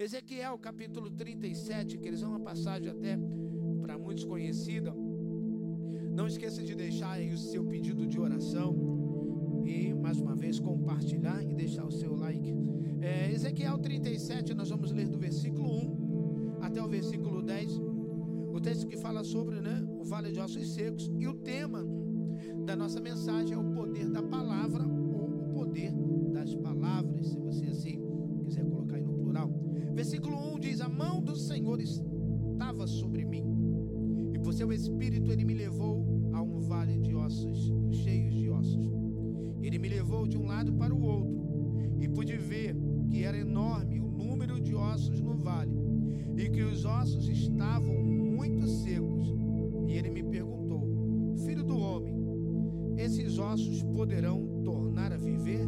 Ezequiel capítulo 37, que eles é uma passagem até para muitos conhecida. Não esqueça de deixar aí o seu pedido de oração e mais uma vez compartilhar e deixar o seu like. É, Ezequiel 37, nós vamos ler do versículo 1 até o versículo 10. O texto que fala sobre né, o vale de ossos secos e o tema da nossa mensagem é o poder da palavra ou o poder Senhor estava sobre mim, e por seu espírito ele me levou a um vale de ossos, cheios de ossos. Ele me levou de um lado para o outro, e pude ver que era enorme o número de ossos no vale, e que os ossos estavam muito secos. E ele me perguntou: Filho do homem, esses ossos poderão tornar a viver?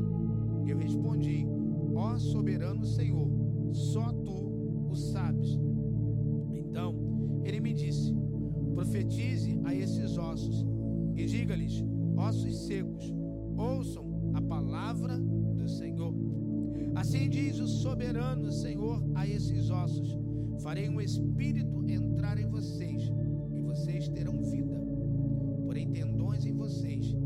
Eu respondi: Ó soberano Senhor, só tu o sabes. Ossos e diga-lhes: Ossos secos, ouçam a palavra do Senhor. Assim diz o soberano Senhor a esses ossos: Farei um espírito entrar em vocês, e vocês terão vida. Porém, tendões em vocês,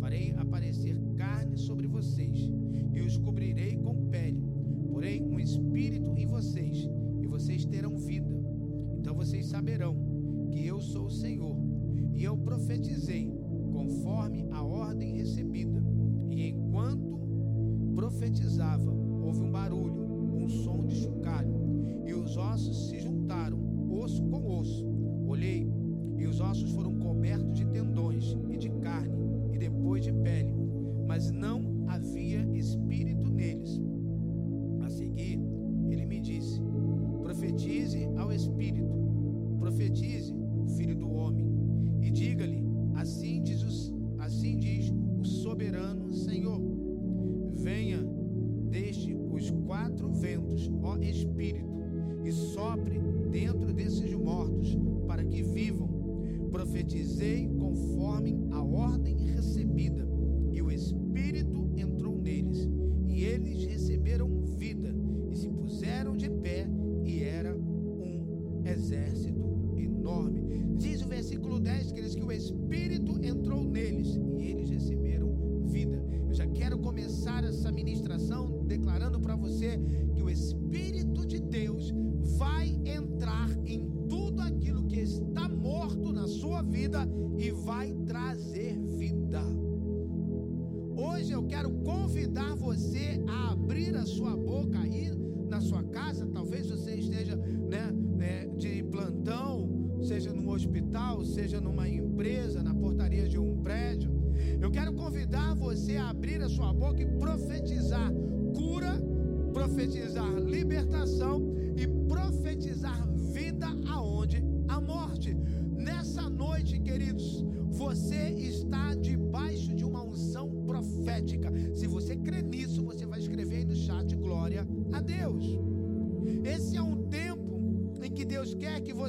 farei aparecer carne sobre vocês, e os cobrirei com pele. Porém, um espírito em vocês, e vocês terão vida. Então vocês saberão que eu sou o Senhor, e eu profetizei conforme a ordem recebida. E enquanto profetizava, houve um barulho, um som de chocalho, e os ossos se juntaram, osso com osso. Olhei, e os ossos foram cobertos de tendões e de carne, e depois de pele, mas não havia espírito neles.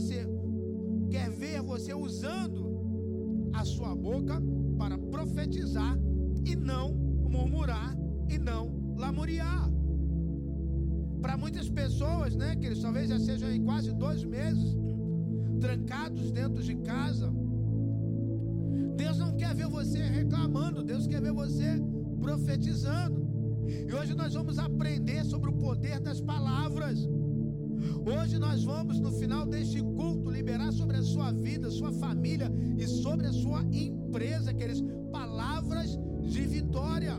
Você quer ver você usando a sua boca para profetizar e não murmurar e não lamuriar. Para muitas pessoas, né, que eles talvez já sejam aí quase dois meses trancados dentro de casa, Deus não quer ver você reclamando, Deus quer ver você profetizando. E hoje nós vamos aprender sobre o poder das palavras. Hoje nós vamos, no final deste culto, liberar sobre a sua vida, sua família e sobre a sua empresa, queridos, palavras de vitória.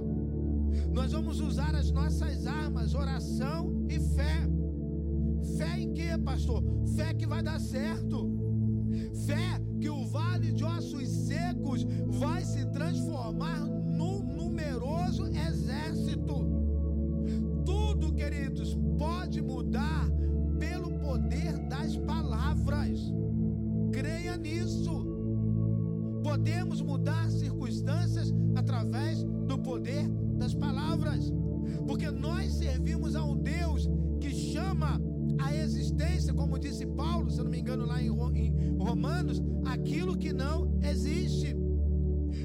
Nós vamos usar as nossas armas, oração e fé. Fé em quê, pastor? Fé que vai dar certo. Fé que o vale de ossos secos vai se transformar num numeroso exército. Tudo, queridos, pode mudar palavras. Creia nisso. Podemos mudar circunstâncias através do poder das palavras. Porque nós servimos a um Deus que chama a existência, como disse Paulo, se não me engano, lá em Romanos, aquilo que não existe.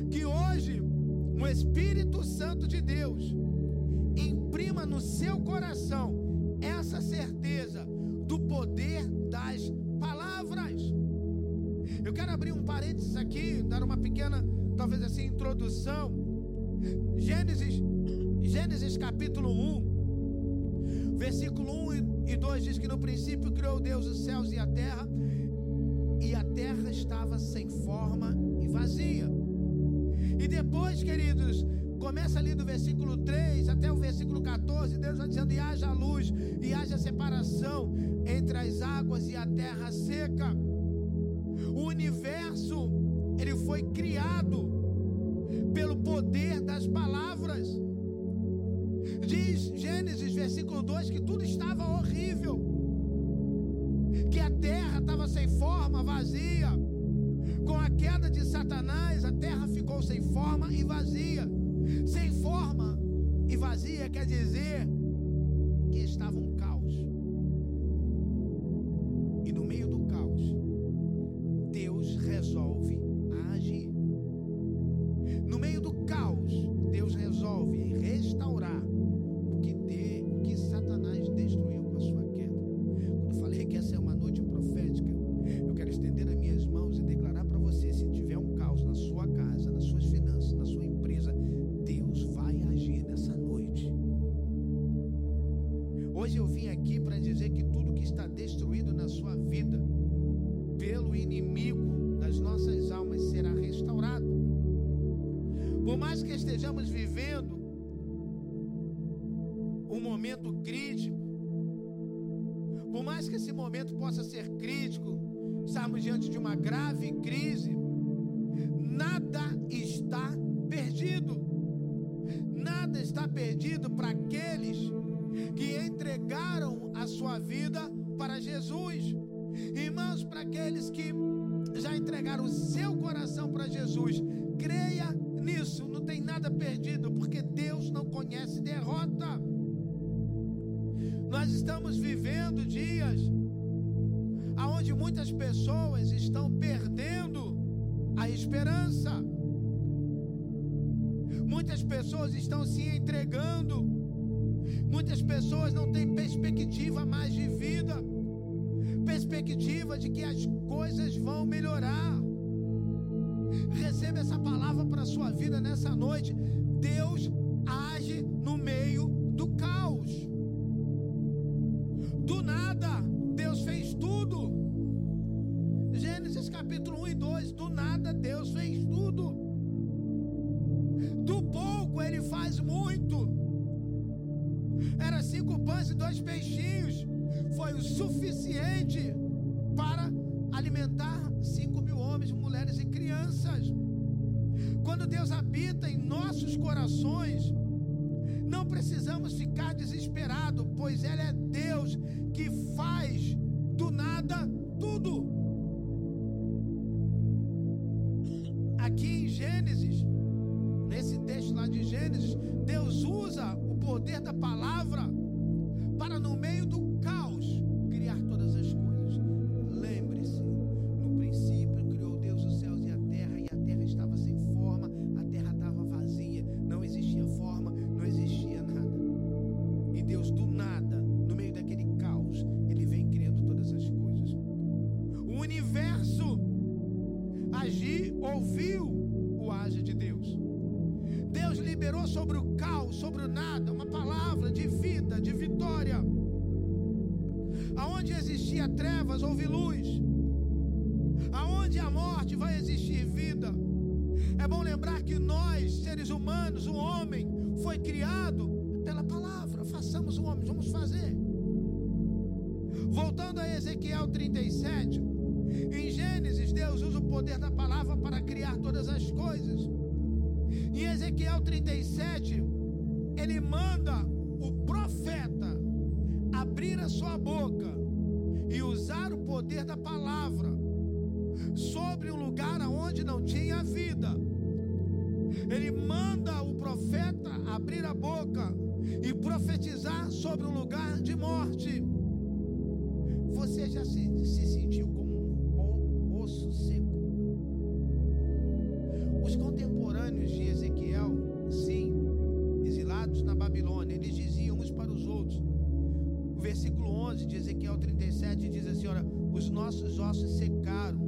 Que hoje o Espírito Santo de Deus imprima no seu coração essa certeza do poder das palavras. Eu quero abrir um parênteses aqui, dar uma pequena, talvez assim, introdução. Gênesis, Gênesis capítulo 1, versículo 1 e 2 diz que no princípio criou Deus os céus e a terra, e a terra estava sem forma e vazia. E depois, queridos, começa ali do versículo 3 até o versículo 14, Deus vai dizendo: e haja luz, e haja separação entre as águas e a terra seca. O universo, ele foi criado pelo poder das palavras. Diz Gênesis, versículo 2, que tudo estava horrível, que a terra estava sem forma, vazia. Com a queda de Satanás, a terra ficou sem forma e vazia. Sem forma e vazia quer dizer que estava um caos. E no meio do caos, Deus resolve aonde muitas pessoas estão perdendo a esperança. Muitas pessoas estão se entregando. Muitas pessoas não têm perspectiva mais de vida. Perspectiva de que as coisas vão melhorar. Receba essa palavra para a sua vida nessa noite. Boca e usar o poder da palavra sobre um lugar onde não tinha vida. Ele manda o profeta abrir a boca e profetizar sobre um lugar de morte. Você já se, se sentiu como nossos ossos secaram.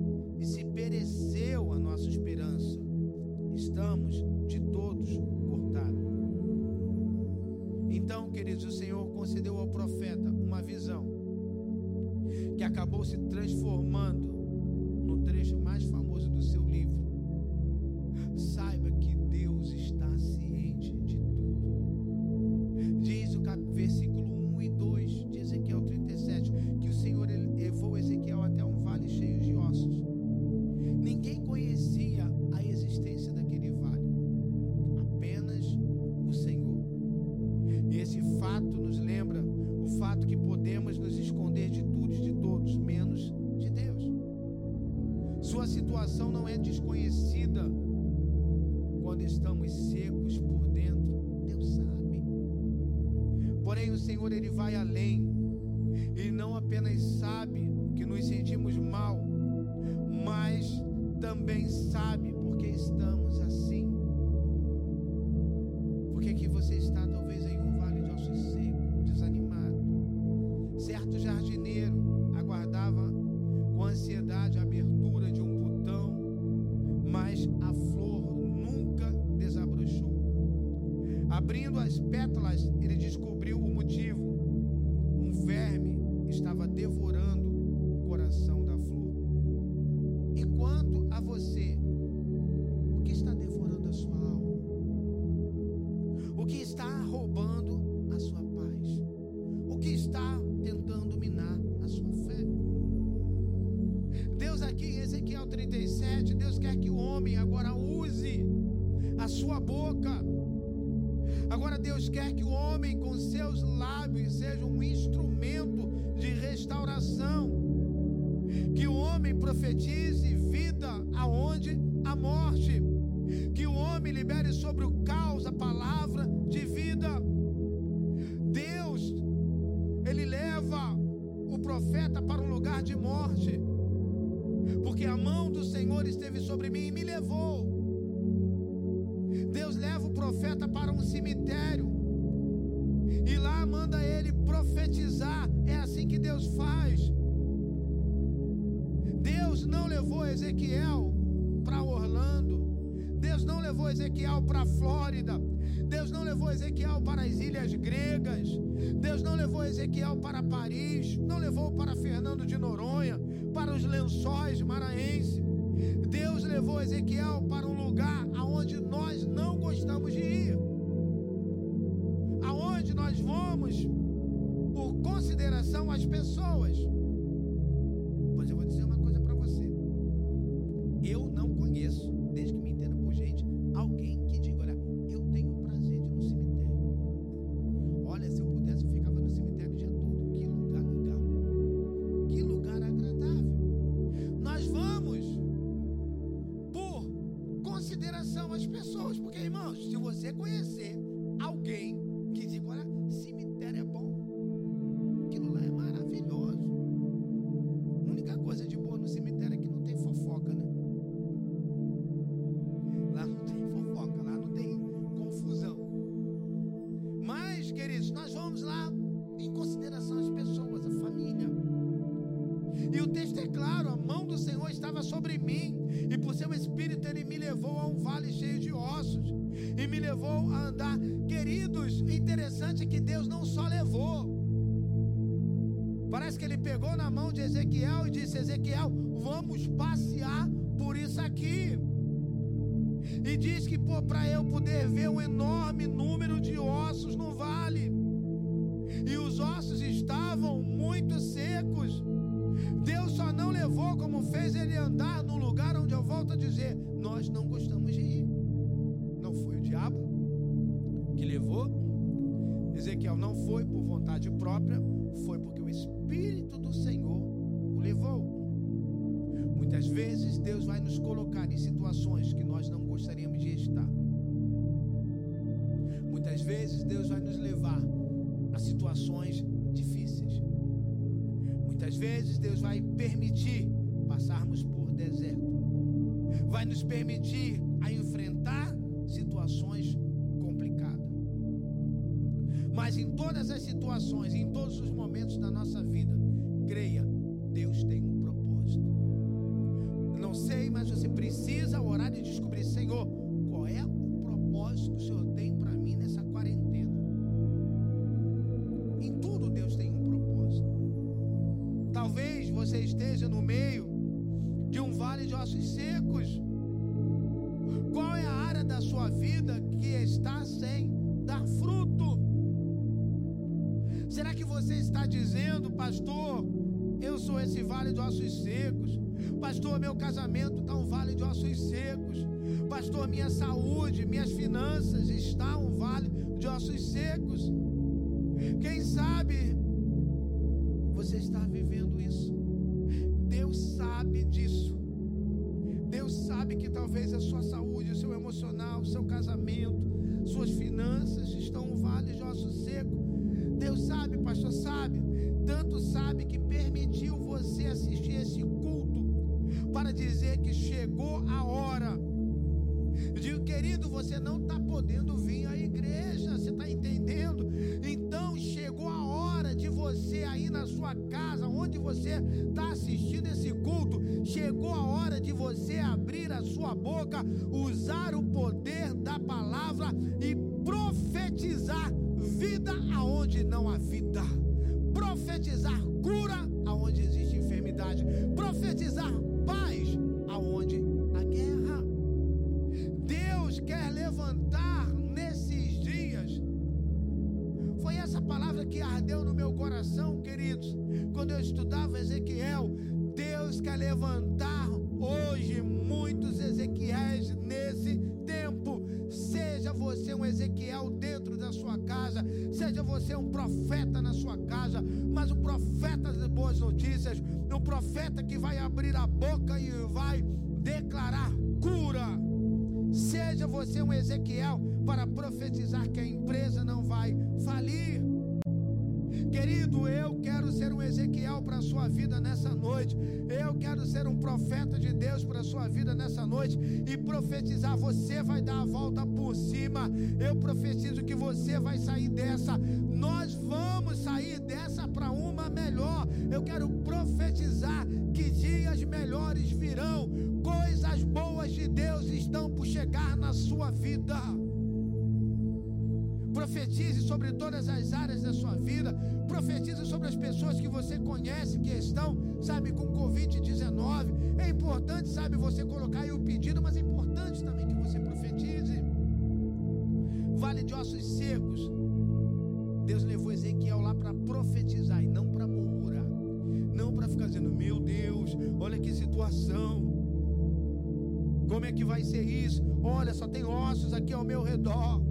Porém, o Senhor ele vai além. Ele não apenas sabe que nos sentimos mal, mas também sabe porque estamos assim. Por que, que você está doente? sobre o caos, a palavra de vida. Deus, ele leva o profeta para um lugar de morte, porque a mão do Senhor esteve sobre mim e me levou. Deus leva o profeta para um cemitério e lá manda ele profetizar. É assim que Deus faz. Deus não levou Ezequiel para o não levou Ezequiel para a Flórida. Deus não levou Ezequiel para as ilhas gregas. Deus não levou Ezequiel para Paris. Não levou para Fernando de Noronha, para os lençóis maranhenses. Deus levou Ezequiel para um lugar aonde nós não gostamos de ir. Aonde nós vamos por consideração às pessoas. são as pessoas. Porque, irmãos, se você conhecer alguém vezes Deus vai nos colocar em situações que nós não gostaríamos de estar. Muitas vezes Deus vai nos levar a situações difíceis. Muitas vezes Deus vai permitir passarmos por deserto. Vai nos permitir a enfrentar situações complicadas. Mas em todas as situações, em todos os momentos da nossa vida, creia, Deus tem esse vale de ossos secos? Pastor, meu casamento está um vale de ossos secos. Pastor, minha saúde, minhas finanças está um vale de ossos secos. Quem sabe você está vivendo isso? Deus sabe disso. Deus sabe que talvez a sua saúde, o seu emocional, o seu casamento, suas finanças estão um vale de osso seco. Deus sabe, pastor, sabe. Tanto sabe que permitiu você assistir esse culto para dizer que chegou a hora. Eu digo, querido, você não está podendo vir à igreja, você está entendendo? Então chegou a hora de você aí na sua casa, onde você está assistindo esse culto, chegou a hora de você abrir a sua boca, usar o poder da palavra e profetizar vida aonde não há vida, profetizar cura profetizar paz aonde há guerra. Deus quer levantar nesses dias. Foi essa palavra que ardeu no meu coração, queridos, quando eu estudava Ezequiel. Deus quer levantar hoje muitos Ezequiéis nesse tempo. Seja você um Ezequiel dentro da sua casa, seja você um profeta na sua casa, mas um profeta de boas notícias, um profeta que vai abrir a boca e vai declarar cura. Seja você um Ezequiel para profetizar que a empresa não vai falir. Querido, eu quero ser um Ezequiel para a sua vida nessa noite. Eu quero ser um profeta de Deus para a sua vida nessa noite e profetizar. Você vai dar a volta por cima. Eu profetizo que você vai sair dessa. Nós vamos sair dessa para uma melhor. Eu quero profetizar que dias melhores virão. Coisas boas de Deus estão por chegar na sua vida. Profetize sobre todas as áreas da sua vida. Profetize sobre as pessoas que você conhece que estão, sabe, com Covid-19. É importante, sabe, você colocar aí o pedido, mas é importante também que você profetize. Vale de ossos secos. Deus levou Ezequiel lá para profetizar e não para murmurar. Não para ficar dizendo, meu Deus, olha que situação. Como é que vai ser isso? Olha, só tem ossos aqui ao meu redor.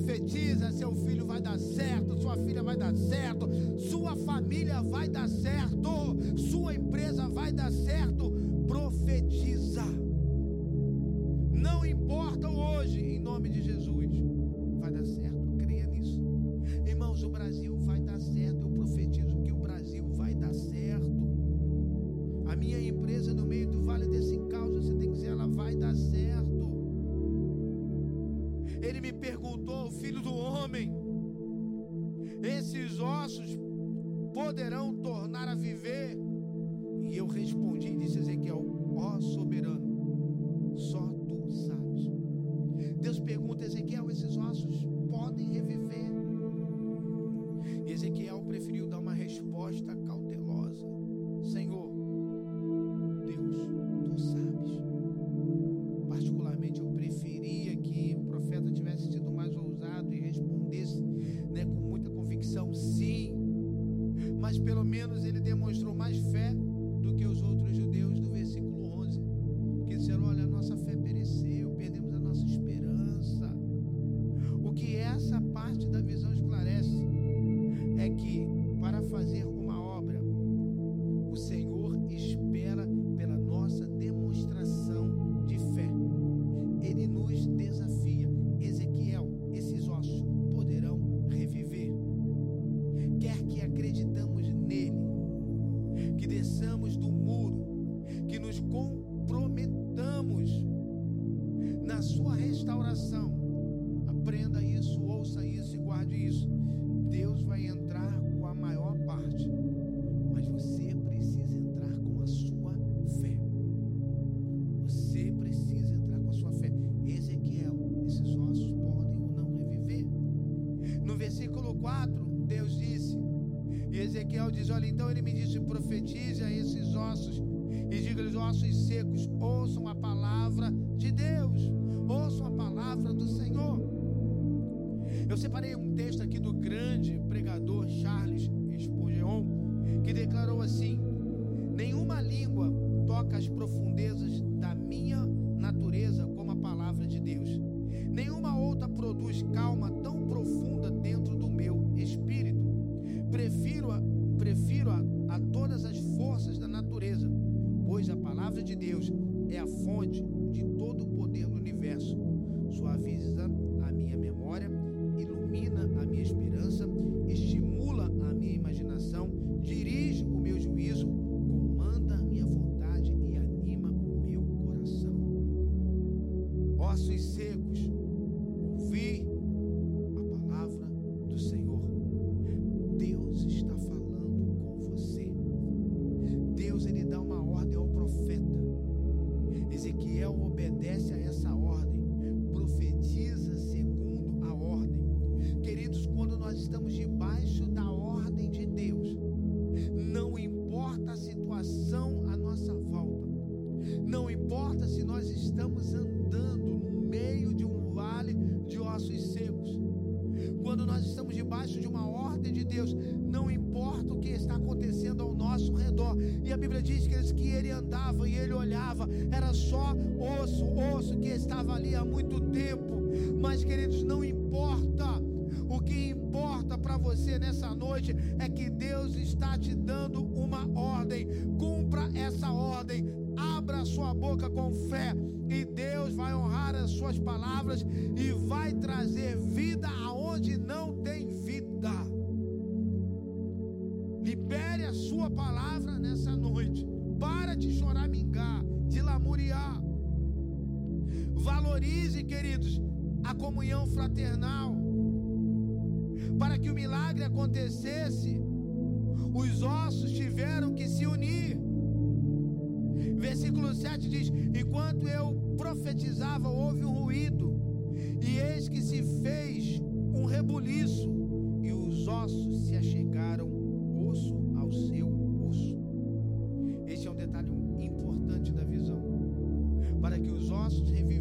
Profetiza, seu filho vai dar certo, sua filha vai dar certo, sua família vai dar certo, sua empresa vai dar certo. assim: Nenhuma língua toca as profundezas da minha natureza como a palavra de Deus. Nenhuma outra produz calma tão profunda dentro do meu espírito. Prefiro a, prefiro a Deus, não importa o que está acontecendo ao nosso redor. E a Bíblia diz que, que ele andava e ele olhava, era só osso, osso que estava ali há muito tempo. Mas, queridos, não importa. O que importa para você nessa noite é que Deus está te dando uma ordem. Cumpra essa ordem. Abra sua boca com fé e Deus vai honrar as suas palavras e vai trazer vida aonde não tem vida. sua palavra nessa noite. Para de choramingar, de lamuriar. Valorize, queridos, a comunhão fraternal. Para que o milagre acontecesse, os ossos tiveram que se unir. Versículo 7 diz: Enquanto eu profetizava, houve um ruído, e eis que se fez um rebuliço, e os ossos se achegaram osso seu osso. Esse é um detalhe importante da visão. Para que os ossos revivam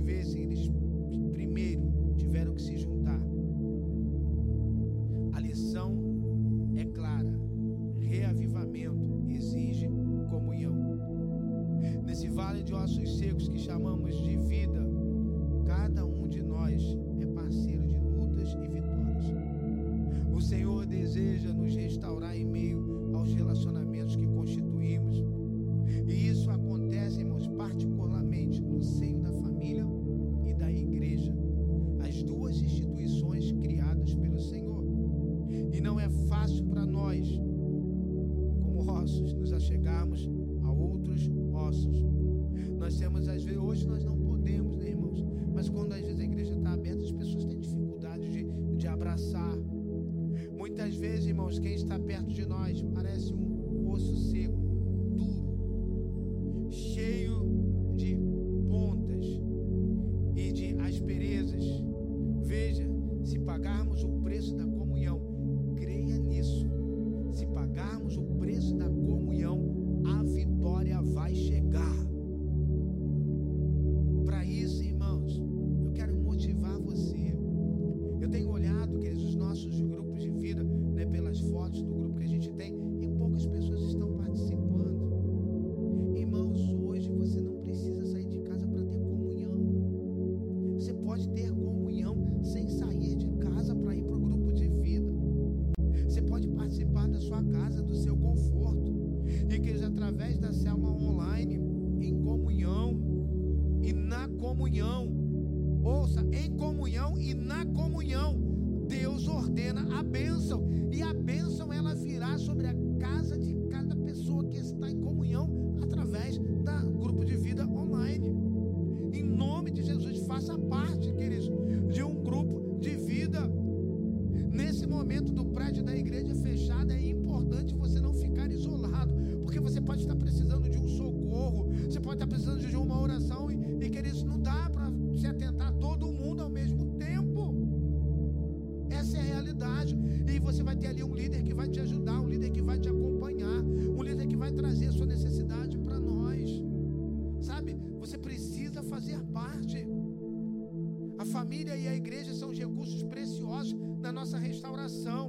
família e a igreja são os recursos preciosos na nossa restauração.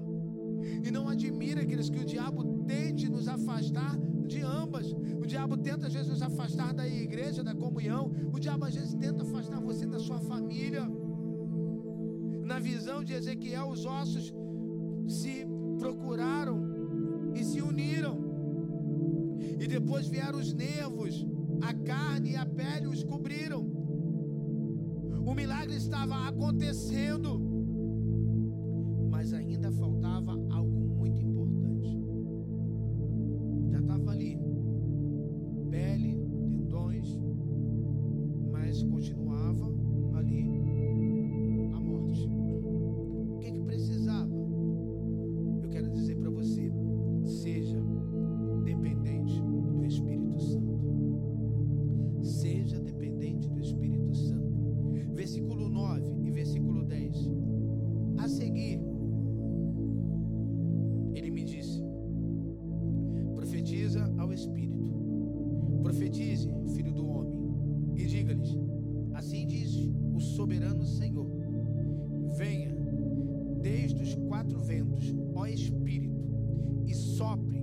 E não admira, queridos, que o diabo tente nos afastar de ambas. O diabo tenta, às vezes, nos afastar da igreja, da comunhão. O diabo, às vezes, tenta afastar você da sua família. Na visão de Ezequiel, os ossos se procuraram e se uniram. E depois vieram os nervos, a carne e a pele os cobriram estava acontecendo. soberano Senhor. Venha desde os quatro ventos, ó Espírito, e sopre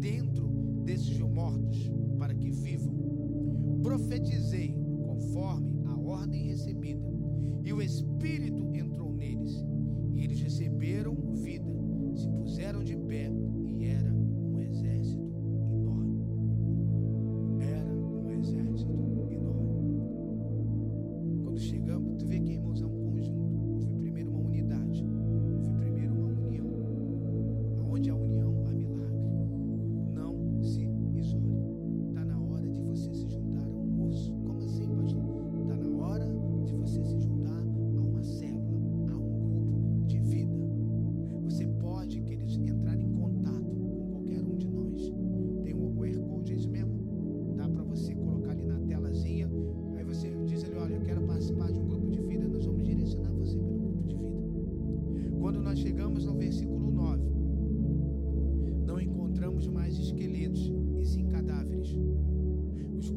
dentro desses mortos para que vivam. Profetizei conforme a ordem recebida, e o Espírito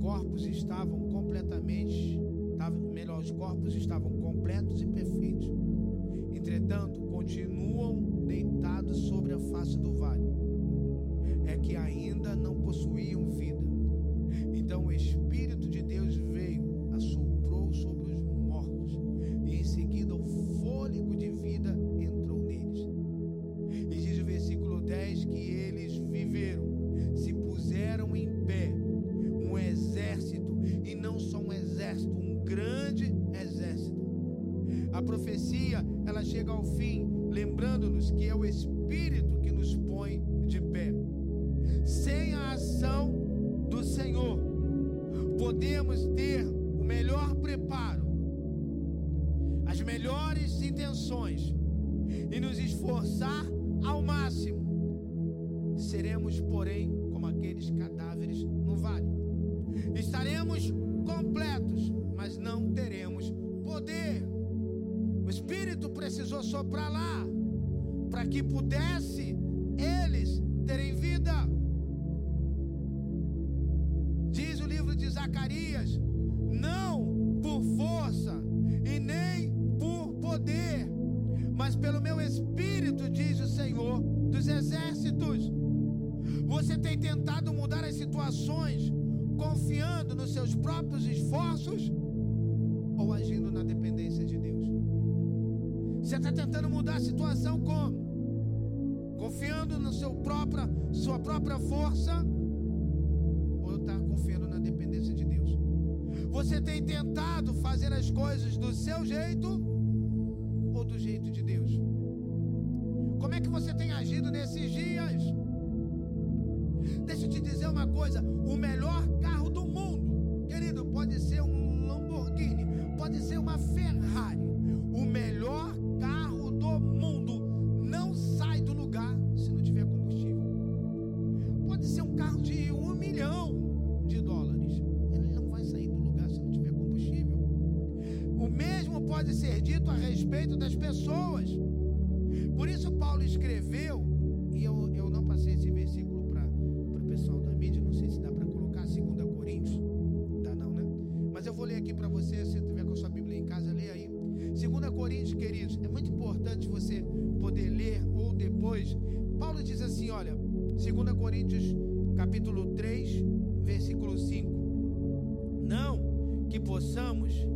corpos estavam completamente, melhor, os corpos estavam completos e perfeitos. Entretanto, continuam deitados sobre a face do vale. É que ainda não possuíam vida. Então o Espírito de Deus veio a sua Zacarias, não por força e nem por poder, mas pelo meu espírito, diz o Senhor dos exércitos. Você tem tentado mudar as situações confiando nos seus próprios esforços ou agindo na dependência de Deus? Você está tentando mudar a situação como? Confiando na sua própria força dependência de Deus. Você tem tentado fazer as coisas do seu jeito possamos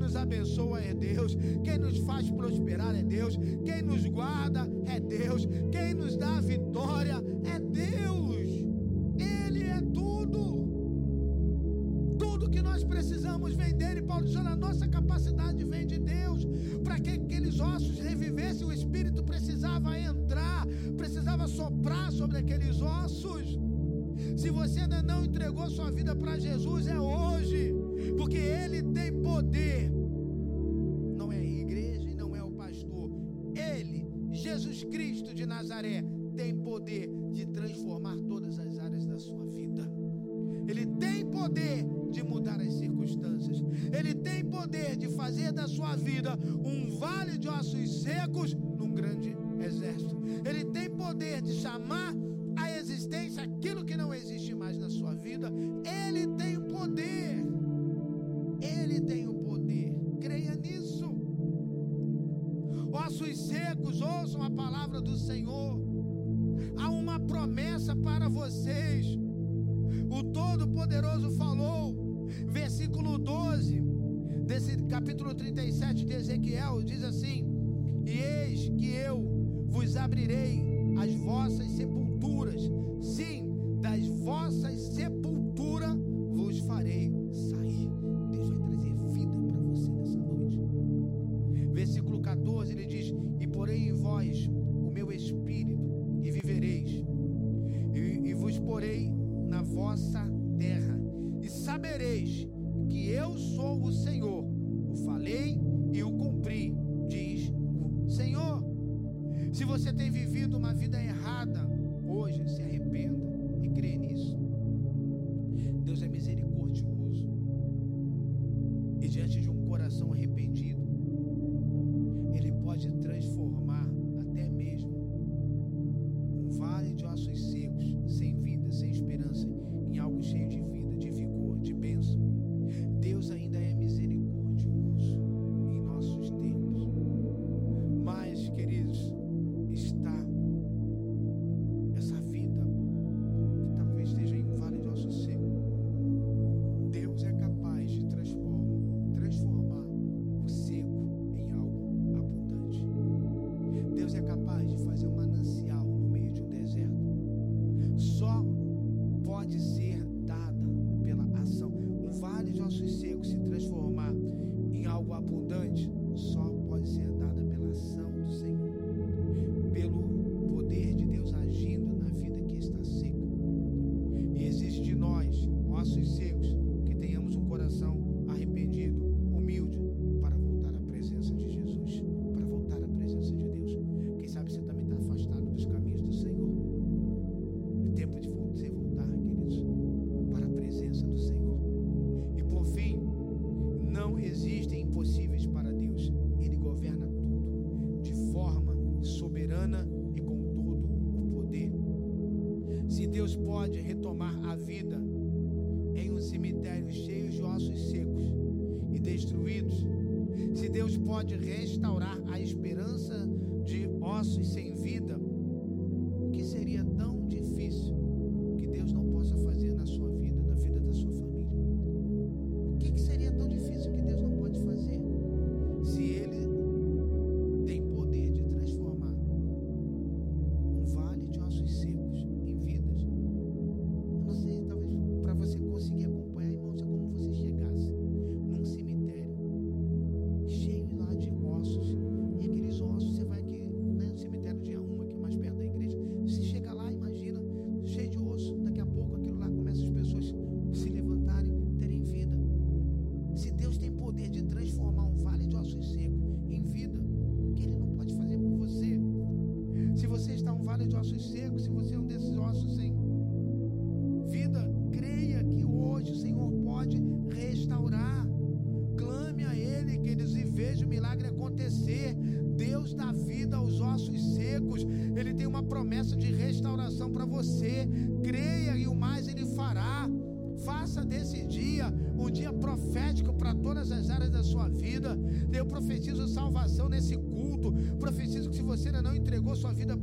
nos abençoa é Deus, quem nos faz prosperar é Deus, quem nos guarda é Deus, quem nos dá a vitória é Deus. Ele é tudo. Tudo que nós precisamos vender e Paulo diz: a nossa capacidade vem de Deus. Para que aqueles ossos revivessem, o Espírito precisava entrar, precisava soprar sobre aqueles ossos. Se você ainda não entregou sua vida para Jesus, é hoje porque ele tem poder. Não é a igreja e não é o pastor. Ele, Jesus Cristo de Nazaré, tem poder de transformar todas as áreas da sua vida. Ele tem poder de mudar as circunstâncias. Ele tem poder de fazer da sua vida um vale de ossos secos num grande exército. Ele tem poder de chamar à existência aquilo que não existe mais na sua vida. Ele tem poder. ossos secos, ouçam a palavra do Senhor. Há uma promessa para vocês. O Todo-Poderoso falou, versículo 12, desse capítulo 37 de Ezequiel, diz assim: E eis que eu vos abrirei as vossas sepulturas, sim, das vossas sepulturas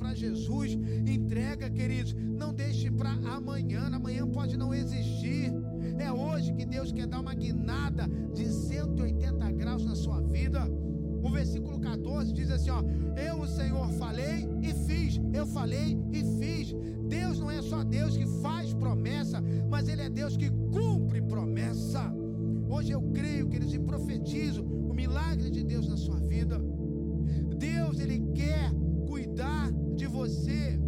para Jesus. Entrega, queridos. Não deixe para amanhã. Amanhã pode não existir. É hoje que Deus quer dar uma guinada de 180 graus na sua vida. O versículo 14 diz assim: ó, Eu, o Senhor, falei e fiz. Eu falei e fiz. Deus não é só Deus que faz promessa, mas Ele é Deus que cumpre promessa. Hoje eu creio, queridos, e profetizo o milagre de Deus na sua vida. Deus, Ele quer cuidar de você.